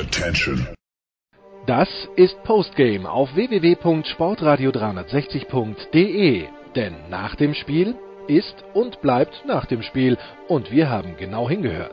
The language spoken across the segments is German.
Attention. Das ist Postgame auf www.sportradio360.de. Denn nach dem Spiel ist und bleibt nach dem Spiel. Und wir haben genau hingehört.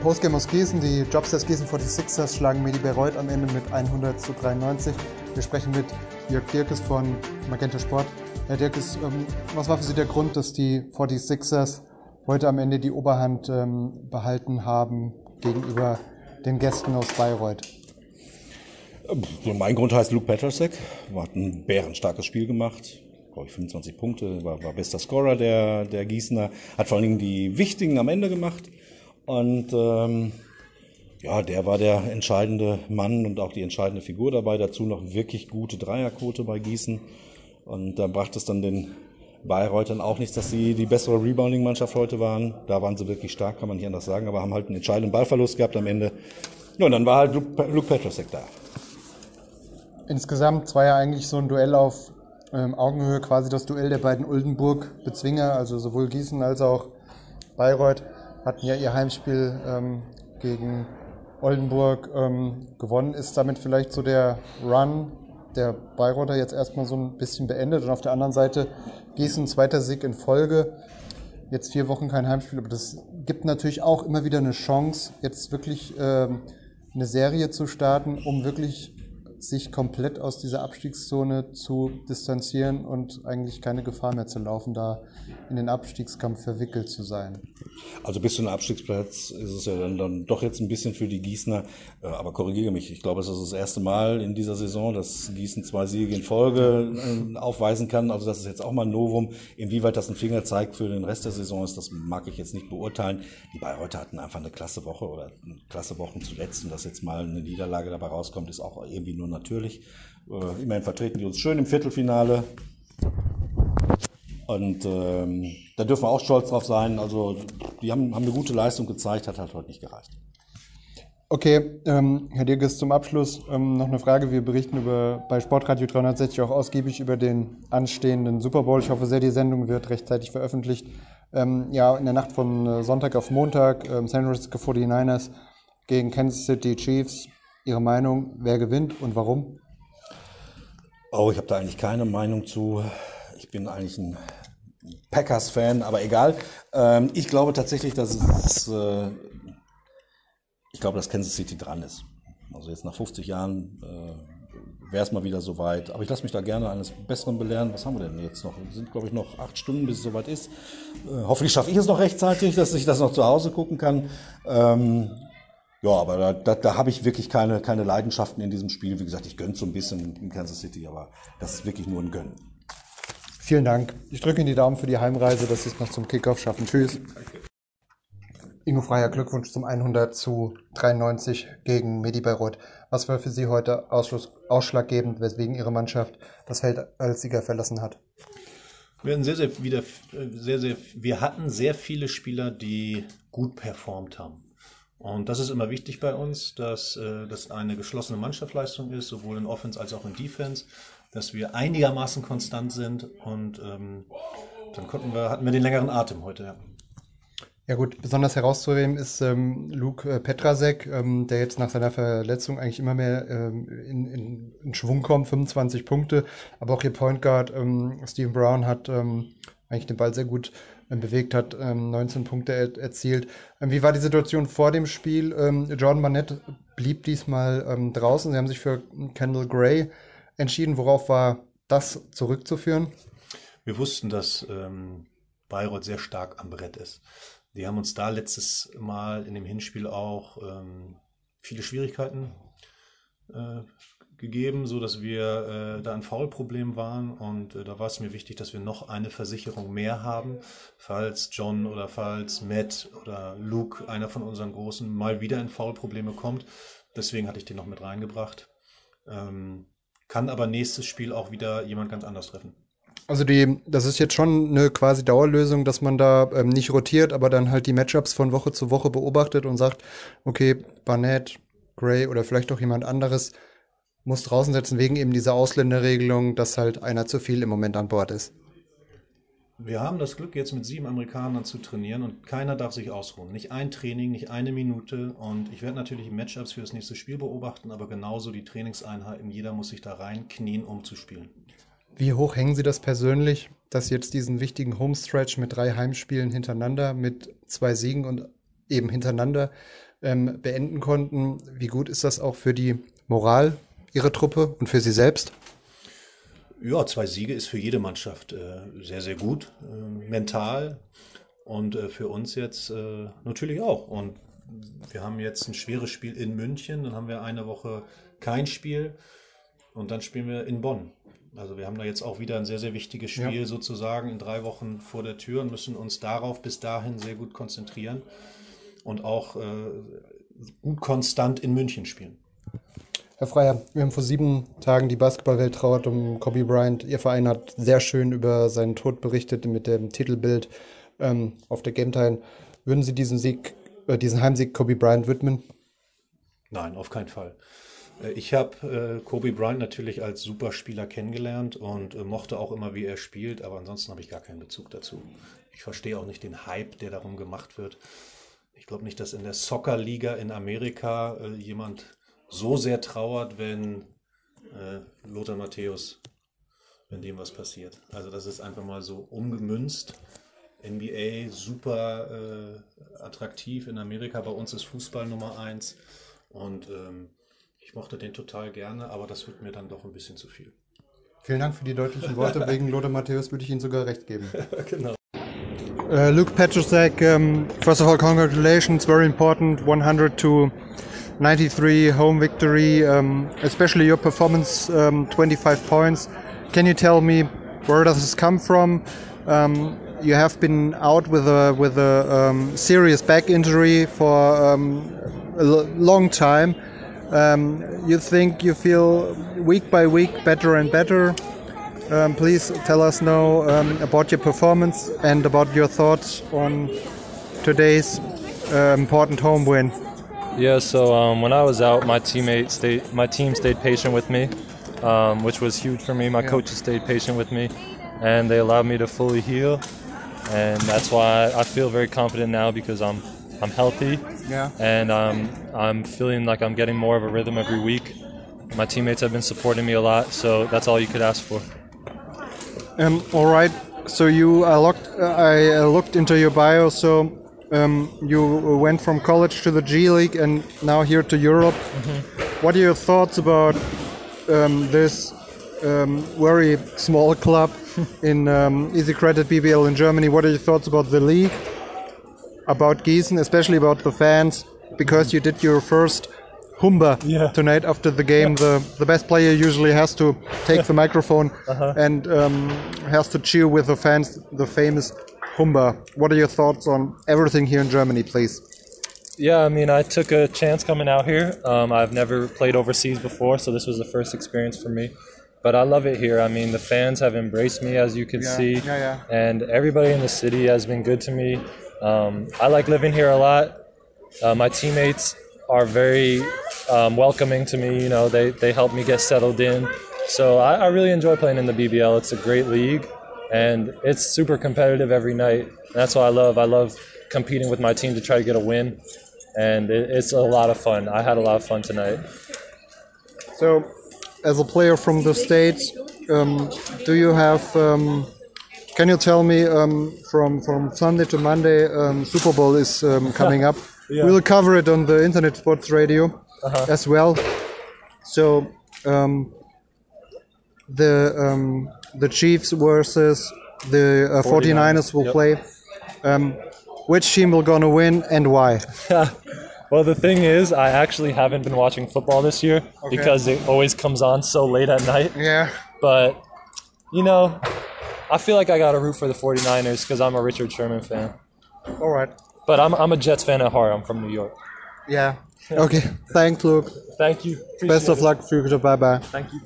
Postgame aus Gießen, die Jobsters Gießen 46ers schlagen Medi Bayreuth am Ende mit 100 zu 93. Wir sprechen mit Jörg Dirkes von Magenta Sport. Herr Dirkes, ähm, was war für Sie der Grund, dass die 46ers heute am Ende die Oberhand ähm, behalten haben gegenüber den Gästen aus Bayreuth? Mein Grund heißt Luke Petrasek, hat ein bärenstarkes Spiel gemacht, glaube ich 25 Punkte, war, war bester Scorer der, der Gießener, hat vor allen Dingen die wichtigen am Ende gemacht und ähm, ja, der war der entscheidende Mann und auch die entscheidende Figur dabei. Dazu noch wirklich gute Dreierquote bei Gießen. Und da brachte es dann den Bayreutern auch nichts, dass sie die bessere Rebounding-Mannschaft heute waren. Da waren sie wirklich stark, kann man nicht anders sagen, aber haben halt einen entscheidenden Ballverlust gehabt am Ende. Ja, und dann war halt Luke, Luke Petrosek da. Insgesamt war ja eigentlich so ein Duell auf ähm, Augenhöhe, quasi das Duell der beiden Oldenburg-Bezwinger, also sowohl Gießen als auch Bayreuth hatten ja ihr Heimspiel ähm, gegen Oldenburg ähm, gewonnen. Ist damit vielleicht so der Run der Bayreuther jetzt erstmal so ein bisschen beendet und auf der anderen Seite Gießen zweiter Sieg in Folge. Jetzt vier Wochen kein Heimspiel, aber das gibt natürlich auch immer wieder eine Chance, jetzt wirklich ähm, eine Serie zu starten, um wirklich sich komplett aus dieser Abstiegszone zu distanzieren und eigentlich keine Gefahr mehr zu laufen, da in den Abstiegskampf verwickelt zu sein. Also bis zu einem Abstiegsplatz ist es ja dann, dann doch jetzt ein bisschen für die Gießener, äh, aber korrigiere mich, ich glaube, es ist das erste Mal in dieser Saison, dass Gießen zwei Siege in Folge äh, aufweisen kann. Also das ist jetzt auch mal ein Novum. Inwieweit das ein Fingerzeig für den Rest der Saison ist, das mag ich jetzt nicht beurteilen. Die Bayreuther hatten einfach eine klasse Woche oder klasse Wochen zuletzt und dass jetzt mal eine Niederlage dabei rauskommt, ist auch irgendwie nur natürlich. Äh, immerhin vertreten die uns schön im Viertelfinale. Und ähm, da dürfen wir auch stolz drauf sein. Also die haben, haben eine gute Leistung gezeigt, hat halt heute nicht gereicht. Okay, ähm, Herr Dirges, zum Abschluss ähm, noch eine Frage. Wir berichten über, bei Sportradio 360 auch ausgiebig über den anstehenden Super Bowl. Ich hoffe sehr, die Sendung wird rechtzeitig veröffentlicht. Ähm, ja, in der Nacht von äh, Sonntag auf Montag, ähm, San Francisco 49ers gegen Kansas City Chiefs. Ihre Meinung, wer gewinnt und warum? Oh, ich habe da eigentlich keine Meinung zu. Ich bin eigentlich ein Packers-Fan, aber egal. Ähm, ich glaube tatsächlich, dass es, äh, ich glaube, dass Kansas City dran ist. Also jetzt nach 50 Jahren äh, wäre es mal wieder soweit. Aber ich lasse mich da gerne eines Besseren belehren. Was haben wir denn jetzt noch? Wir sind, glaube ich, noch acht Stunden, bis es soweit ist. Äh, hoffentlich schaffe ich es noch rechtzeitig, dass ich das noch zu Hause gucken kann. Ähm, ja, aber da, da, da habe ich wirklich keine, keine Leidenschaften in diesem Spiel. Wie gesagt, ich gönne so ein bisschen in Kansas City, aber das ist wirklich nur ein Gönnen. Vielen Dank. Ich drücke Ihnen die Daumen für die Heimreise, dass Sie es noch zum Kickoff schaffen. Tschüss. Ingo Freier, Glückwunsch zum 100 zu 93 gegen Medi Bayreuth. Was war für Sie heute Ausschluss, ausschlaggebend, weswegen Ihre Mannschaft das Feld als Sieger verlassen hat? Wir hatten sehr, sehr wieder, sehr, sehr, wir hatten sehr viele Spieler, die gut performt haben. Und das ist immer wichtig bei uns, dass äh, das eine geschlossene Mannschaftsleistung ist, sowohl in Offense als auch in Defense dass wir einigermaßen konstant sind und ähm, dann konnten wir, hatten wir den längeren Atem heute. Ja. Ja gut, besonders herauszuheben ist ähm, Luke äh, Petrasek, ähm, der jetzt nach seiner Verletzung eigentlich immer mehr ähm, in, in, in, Schwung kommt, 25 Punkte. Aber auch ihr Point Guard ähm, Stephen Brown hat ähm, eigentlich den Ball sehr gut bewegt, hat 19 Punkte er erzielt. wie war die Situation vor dem Spiel? Jordan Barnett blieb diesmal draußen. Sie haben sich für Kendall Gray entschieden. Worauf war das zurückzuführen? Wir wussten, dass ähm, Bayreuth sehr stark am Brett ist. Die haben uns da letztes Mal in dem Hinspiel auch ähm, viele Schwierigkeiten äh, gegeben, so dass wir äh, da ein Foulproblem waren und äh, da war es mir wichtig, dass wir noch eine Versicherung mehr haben, falls John oder falls Matt oder Luke, einer von unseren Großen, mal wieder in Foulprobleme kommt. Deswegen hatte ich den noch mit reingebracht. Ähm, kann aber nächstes Spiel auch wieder jemand ganz anders treffen. Also die, das ist jetzt schon eine quasi Dauerlösung, dass man da ähm, nicht rotiert, aber dann halt die Matchups von Woche zu Woche beobachtet und sagt, okay, Barnett, Gray oder vielleicht auch jemand anderes muss draußen setzen, wegen eben dieser Ausländerregelung, dass halt einer zu viel im Moment an Bord ist. Wir haben das Glück, jetzt mit sieben Amerikanern zu trainieren und keiner darf sich ausruhen. Nicht ein Training, nicht eine Minute. Und ich werde natürlich Matchups für das nächste Spiel beobachten, aber genauso die Trainingseinheiten. Jeder muss sich da rein knien, um zu spielen. Wie hoch hängen Sie das persönlich, dass jetzt diesen wichtigen Homestretch mit drei Heimspielen hintereinander, mit zwei Siegen und eben hintereinander ähm, beenden konnten? Wie gut ist das auch für die Moral Ihrer Truppe und für Sie selbst? Ja, zwei Siege ist für jede Mannschaft äh, sehr, sehr gut, äh, mental und äh, für uns jetzt äh, natürlich auch. Und wir haben jetzt ein schweres Spiel in München, dann haben wir eine Woche kein Spiel und dann spielen wir in Bonn. Also wir haben da jetzt auch wieder ein sehr, sehr wichtiges Spiel ja. sozusagen in drei Wochen vor der Tür und müssen uns darauf bis dahin sehr gut konzentrieren und auch äh, gut konstant in München spielen. Herr Freier, wir haben vor sieben Tagen die Basketballwelt trauert um Kobe Bryant. Ihr Verein hat sehr schön über seinen Tod berichtet mit dem Titelbild ähm, auf der Game Time. Würden Sie diesen Sieg, äh, diesen Heimsieg Kobe Bryant widmen? Nein, auf keinen Fall. Äh, ich habe äh, Kobe Bryant natürlich als Superspieler kennengelernt und äh, mochte auch immer, wie er spielt, aber ansonsten habe ich gar keinen Bezug dazu. Ich verstehe auch nicht den Hype, der darum gemacht wird. Ich glaube nicht, dass in der Soccer-Liga in Amerika äh, jemand so sehr trauert, wenn äh, Lothar Matthäus, wenn dem was passiert. Also das ist einfach mal so umgemünzt. NBA super äh, attraktiv in Amerika. Bei uns ist Fußball Nummer eins. Und ähm, ich mochte den total gerne, aber das wird mir dann doch ein bisschen zu viel. Vielen Dank für die deutlichen Worte. Wegen Lothar Matthäus würde ich Ihnen sogar recht geben. genau. Uh, Luke Petrusek, um, first of all, congratulations. Very important. 100 to 93 home victory, um, especially your performance, um, 25 points. Can you tell me where does this come from? Um, you have been out with a with a um, serious back injury for um, a long time. Um, you think you feel week by week better and better? please tell us now about your performance and about your thoughts on today's uh, important home win. Yeah, so um, when I was out, my teammate stayed, my team stayed patient with me, um, which was huge for me. My yeah. coaches stayed patient with me, and they allowed me to fully heal, and that's why I feel very confident now because I'm I'm healthy, yeah, and um, I'm feeling like I'm getting more of a rhythm every week. My teammates have been supporting me a lot, so that's all you could ask for. Um, all right. So you, I looked, I looked into your bio. So um, you went from college to the G League and now here to Europe. Mm-hmm. What are your thoughts about um, this um, very small club in um, Easy Credit BBL in Germany? What are your thoughts about the league, about Gießen, especially about the fans? Because you did your first Humba yeah. tonight after the game. The the best player usually has to take the microphone uh-huh. and um, has to cheer with the fans. The famous Humba. What are your thoughts on everything here in Germany, please? Yeah, I mean, I took a chance coming out here. Um, I've never played overseas before, so this was the first experience for me. But I love it here. I mean, the fans have embraced me, as you can yeah, see, yeah, yeah. and everybody in the city has been good to me. Um, I like living here a lot. Uh, my teammates are very um, welcoming to me. You know, they, they help me get settled in. So I, I really enjoy playing in the BBL. It's a great league and it's super competitive every night. That's what I love. I love competing with my team to try to get a win, and it, it's a lot of fun. I had a lot of fun tonight. So, as a player from the states, um, do you have? Um, can you tell me um, from from Sunday to Monday? Um, Super Bowl is um, coming up. yeah. We'll cover it on the Internet Sports Radio uh-huh. as well. So um, the the Chiefs versus the uh, 49ers will yep. play. Um, which team will gonna win and why? well, the thing is, I actually haven't been watching football this year okay. because it always comes on so late at night. Yeah. But you know, I feel like I got to root for the 49ers because I'm a Richard Sherman fan. All right. But I'm, I'm a Jets fan at heart. I'm from New York. Yeah. Okay. Thanks, Luke. Thank you. Appreciate Best of luck future. Bye bye. Thank you.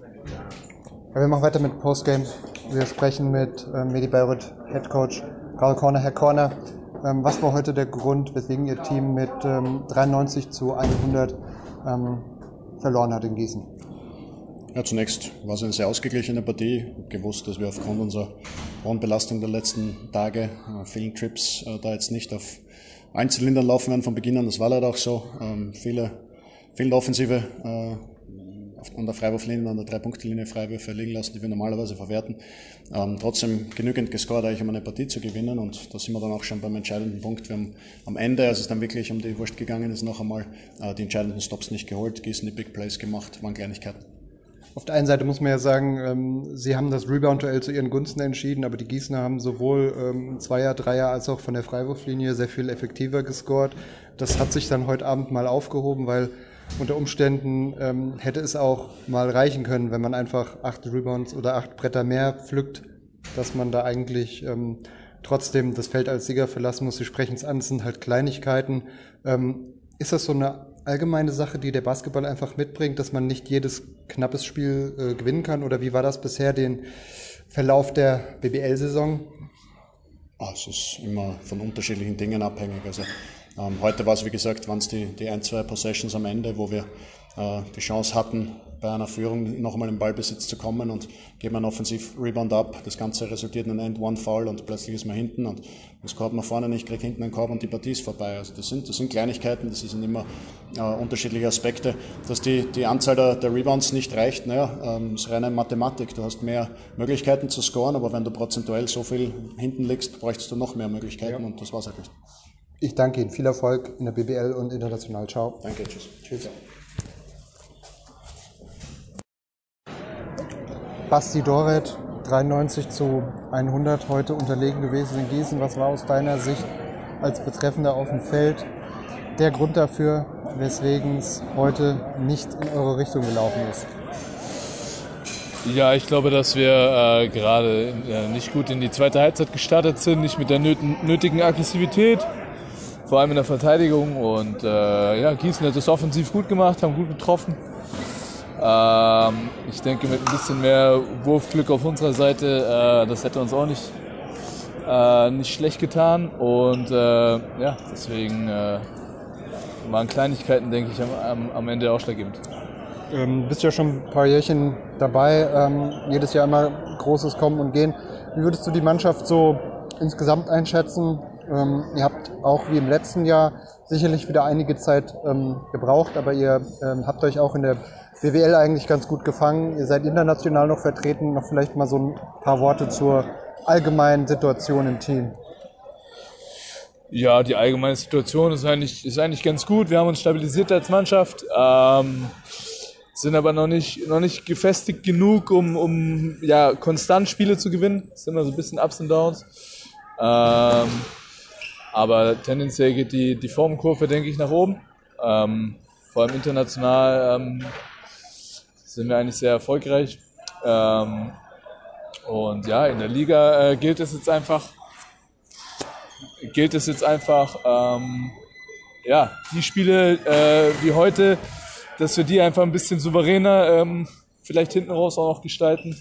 Wir machen weiter mit Postgame. Wir sprechen mit ähm, Medi Bayreuth Head Coach Karl Korner. Herr Korner, ähm, was war heute der Grund, weswegen Ihr Team mit ähm, 93 zu 100 ähm, verloren hat in Gießen? Ja, zunächst war es eine sehr ausgeglichene Partie. Ich gewusst, dass wir aufgrund unserer hohen Belastung der letzten Tage, äh, vielen Trips, äh, da jetzt nicht auf Einzylindern laufen werden von Beginn an. Das war leider auch so. Ähm, viele, viele Offensive äh, an der Freiwurflinie, an der Drei-Punkte-Linie Freiwürfe liegen lassen, die wir normalerweise verwerten. Ähm, trotzdem genügend gescored, eigentlich um eine Partie zu gewinnen und da sind wir dann auch schon beim entscheidenden Punkt. Wir haben am Ende, als es dann wirklich um die Wurst gegangen ist, noch einmal äh, die entscheidenden Stops nicht geholt, Gießen die Big Plays gemacht, waren Kleinigkeiten. Auf der einen Seite muss man ja sagen, ähm, sie haben das Rebound-Duell zu ihren Gunsten entschieden, aber die Gießener haben sowohl ähm, Zweier, Dreier als auch von der Freiwurflinie sehr viel effektiver gescored. Das hat sich dann heute Abend mal aufgehoben, weil unter Umständen ähm, hätte es auch mal reichen können, wenn man einfach acht Rebounds oder acht Bretter mehr pflückt, dass man da eigentlich ähm, trotzdem das Feld als Sieger verlassen muss. Sie sprechen es an, es sind halt Kleinigkeiten. Ähm, ist das so eine allgemeine Sache, die der Basketball einfach mitbringt, dass man nicht jedes knappes Spiel äh, gewinnen kann? Oder wie war das bisher den Verlauf der BBL-Saison? Oh, es ist immer von unterschiedlichen Dingen abhängig. Also ähm, heute war es, wie gesagt, waren es die, die ein, zwei Possessions am Ende, wo wir äh, die Chance hatten, bei einer Führung noch einmal im Ballbesitz zu kommen und geben einen Offensiv-Rebound ab. Das Ganze resultiert in einem End-One-Foul und plötzlich ist man hinten und das Korb man vorne nicht, kriegt hinten einen Korb und die Partie ist vorbei. Also das sind, das sind Kleinigkeiten, das sind immer äh, unterschiedliche Aspekte. Dass die, die Anzahl der, der Rebounds nicht reicht, naja, ähm, ist reine Mathematik. Du hast mehr Möglichkeiten zu scoren, aber wenn du prozentuell so viel hinten liegst, bräuchtest du noch mehr Möglichkeiten ja. und das war es halt nicht. Ich danke Ihnen. Viel Erfolg in der BBL und international. Ciao. Danke, tschüss. Tschüss. Basti Doret, 93 zu 100 heute unterlegen gewesen in Gießen. Was war aus deiner Sicht als Betreffender auf dem Feld der Grund dafür, weswegen es heute nicht in eure Richtung gelaufen ist? Ja, ich glaube, dass wir äh, gerade äh, nicht gut in die zweite Halbzeit gestartet sind, nicht mit der nötigen Aggressivität vor allem in der Verteidigung. Und äh, ja, Gießen hat es offensiv gut gemacht, haben gut getroffen. Ähm, ich denke, mit ein bisschen mehr Wurfglück auf unserer Seite, äh, das hätte uns auch nicht, äh, nicht schlecht getan. Und äh, ja, deswegen äh, waren Kleinigkeiten, denke ich, am, am Ende ausschlaggebend. Ähm, bist ja schon ein paar Jährchen dabei, ähm, jedes Jahr immer großes Kommen und Gehen. Wie würdest du die Mannschaft so insgesamt einschätzen? Ähm, ihr habt auch wie im letzten Jahr sicherlich wieder einige Zeit ähm, gebraucht, aber ihr ähm, habt euch auch in der BWL eigentlich ganz gut gefangen. Ihr seid international noch vertreten. Noch vielleicht mal so ein paar Worte zur allgemeinen Situation im Team. Ja, die allgemeine Situation ist eigentlich, ist eigentlich ganz gut. Wir haben uns stabilisiert als Mannschaft, ähm, sind aber noch nicht, noch nicht gefestigt genug, um, um ja, konstant Spiele zu gewinnen. Es sind immer so ein bisschen Ups und Downs. Ähm, aber tendenziell geht die, die Formkurve, denke ich, nach oben. Ähm, vor allem international ähm, sind wir eigentlich sehr erfolgreich. Ähm, und ja, in der Liga äh, gilt es jetzt einfach, gilt es jetzt einfach, ähm, ja, die Spiele äh, wie heute, dass wir die einfach ein bisschen souveräner ähm, vielleicht hinten raus auch noch gestalten,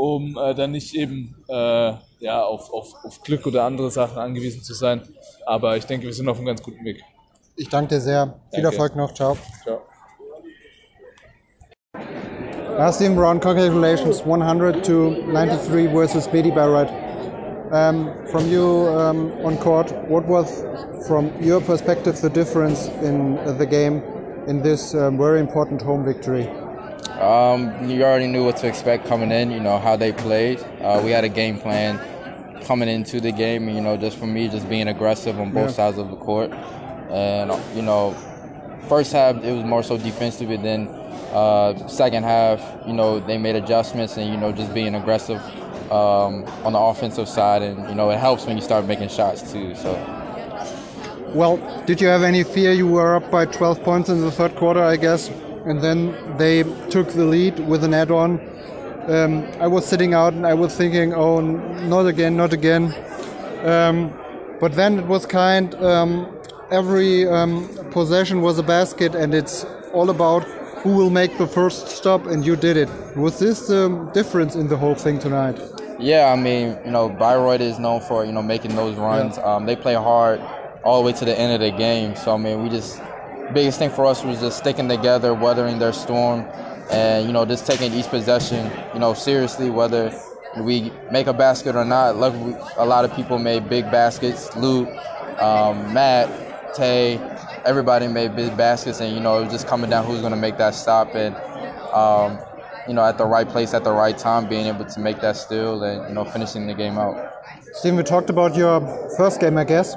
um äh, dann nicht eben äh, ja, auf, auf, auf Glück oder andere Sachen angewiesen zu sein. Aber ich denke, wir sind auf einem ganz guten Weg. Ich danke dir sehr. Viel danke. Erfolg noch. Ciao. Ciao. Nassim Brown, congratulations, 100 to 93 versus Bedi Barrett. Um, from you um, on court, what was, from your perspective, the difference in the game in this um, very important home victory? Um, you already knew what to expect coming in, you know, how they played. Uh, we had a game plan coming into the game, you know, just for me, just being aggressive on both yeah. sides of the court. And, you know, first half, it was more so defensive, but then uh, second half, you know, they made adjustments and, you know, just being aggressive um, on the offensive side. And, you know, it helps when you start making shots too. So. Well, did you have any fear? You were up by 12 points in the third quarter, I guess and then they took the lead with an add-on. Um, I was sitting out and I was thinking, oh, not again, not again. Um, but then it was kind. Um, every um, possession was a basket, and it's all about who will make the first stop, and you did it. Was this the difference in the whole thing tonight? Yeah, I mean, you know, Bayreuth is known for you know making those runs. Yeah. Um, they play hard all the way to the end of the game. So I mean, we just biggest thing for us was just sticking together, weathering their storm, and you know just taking each possession, you know, seriously. Whether we make a basket or not. Luckily, a lot of people made big baskets. Luke, um, Matt, Tay, everybody made big baskets, and you know it was just coming down who's going to make that stop and. Um, you know, at the right place at the right time, being able to make that steal and you know finishing the game out. Stephen, we talked about your first game, I guess.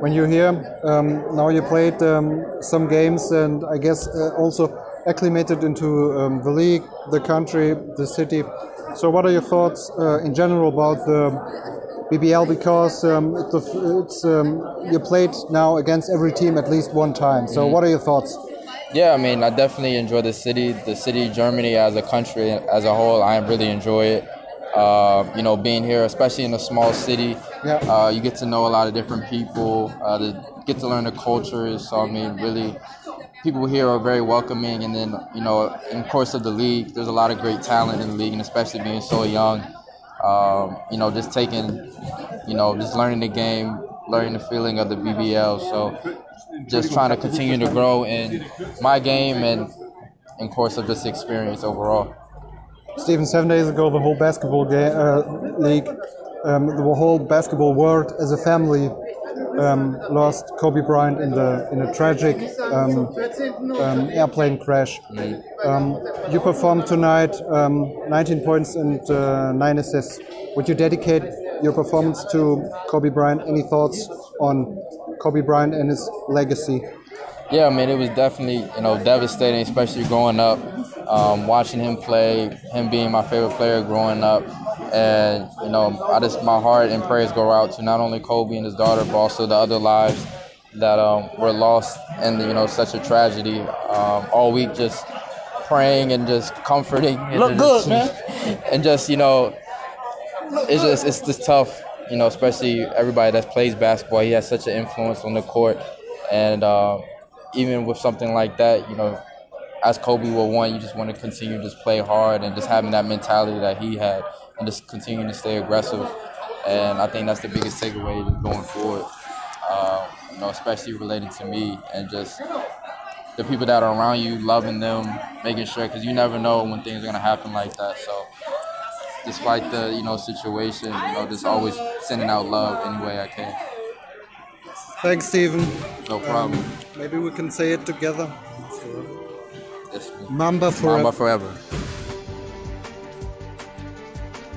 When you're here, um, now you played um, some games, and I guess uh, also acclimated into um, the league, the country, the city. So, what are your thoughts uh, in general about the BBL? Because um, it's, it's um, you played now against every team at least one time. So, Mm-hmm. what are your thoughts? Yeah, I mean, I definitely enjoy the city, the city, Germany as a country as a whole. I really enjoy it. Uh, you know, being here, especially in a small city, Yeah. uh, you get to know a lot of different people, uh, to get to learn the cultures. So, I mean, really, people here are very welcoming. And then, you know, in the course of the league, there's a lot of great talent in the league, and especially being so young. Um, you know, just taking, you know, just learning the game, learning the feeling of the BBL. So, just trying to continue to grow in my game and in course of this experience overall. Stephen, seven days ago, the whole basketball ga- uh, league, um, the whole basketball world as a family um, lost Kobe Bryant in the in a tragic um, um, airplane crash. Um, you performed tonight, um, 19 points and uh, nine assists. Would you dedicate your performance to Kobe Bryant? Any thoughts on Kobe Bryant and his legacy? Yeah, I mean, it was definitely you know devastating, especially growing up, watching him play, him being my favorite player growing up, and you know, I just my heart and prayers go out to not only Kobe and his daughter, but also the other lives that um, were lost in you know such a tragedy. Um, all week, just praying and just comforting. and Look just- good, man. And just you know, it's just it's just tough, you know, especially everybody that plays basketball. He has such an influence on the court, and uh, even with something like that, you know, as Kobe will want, you just want to continue to just play hard and just having that mentality that he had, and just continuing to stay aggressive. And I think that's the biggest takeaway going forward. Uh, you know, especially related to me and just the people that are around you, loving them, making sure, because you never know when things are gonna happen like that. So, despite the you know situation, you know, just always sending out love any way I can. Thanks, Stephen. No problem. Maybe we can say it together. Yes, Mamba forever. Mamba forever.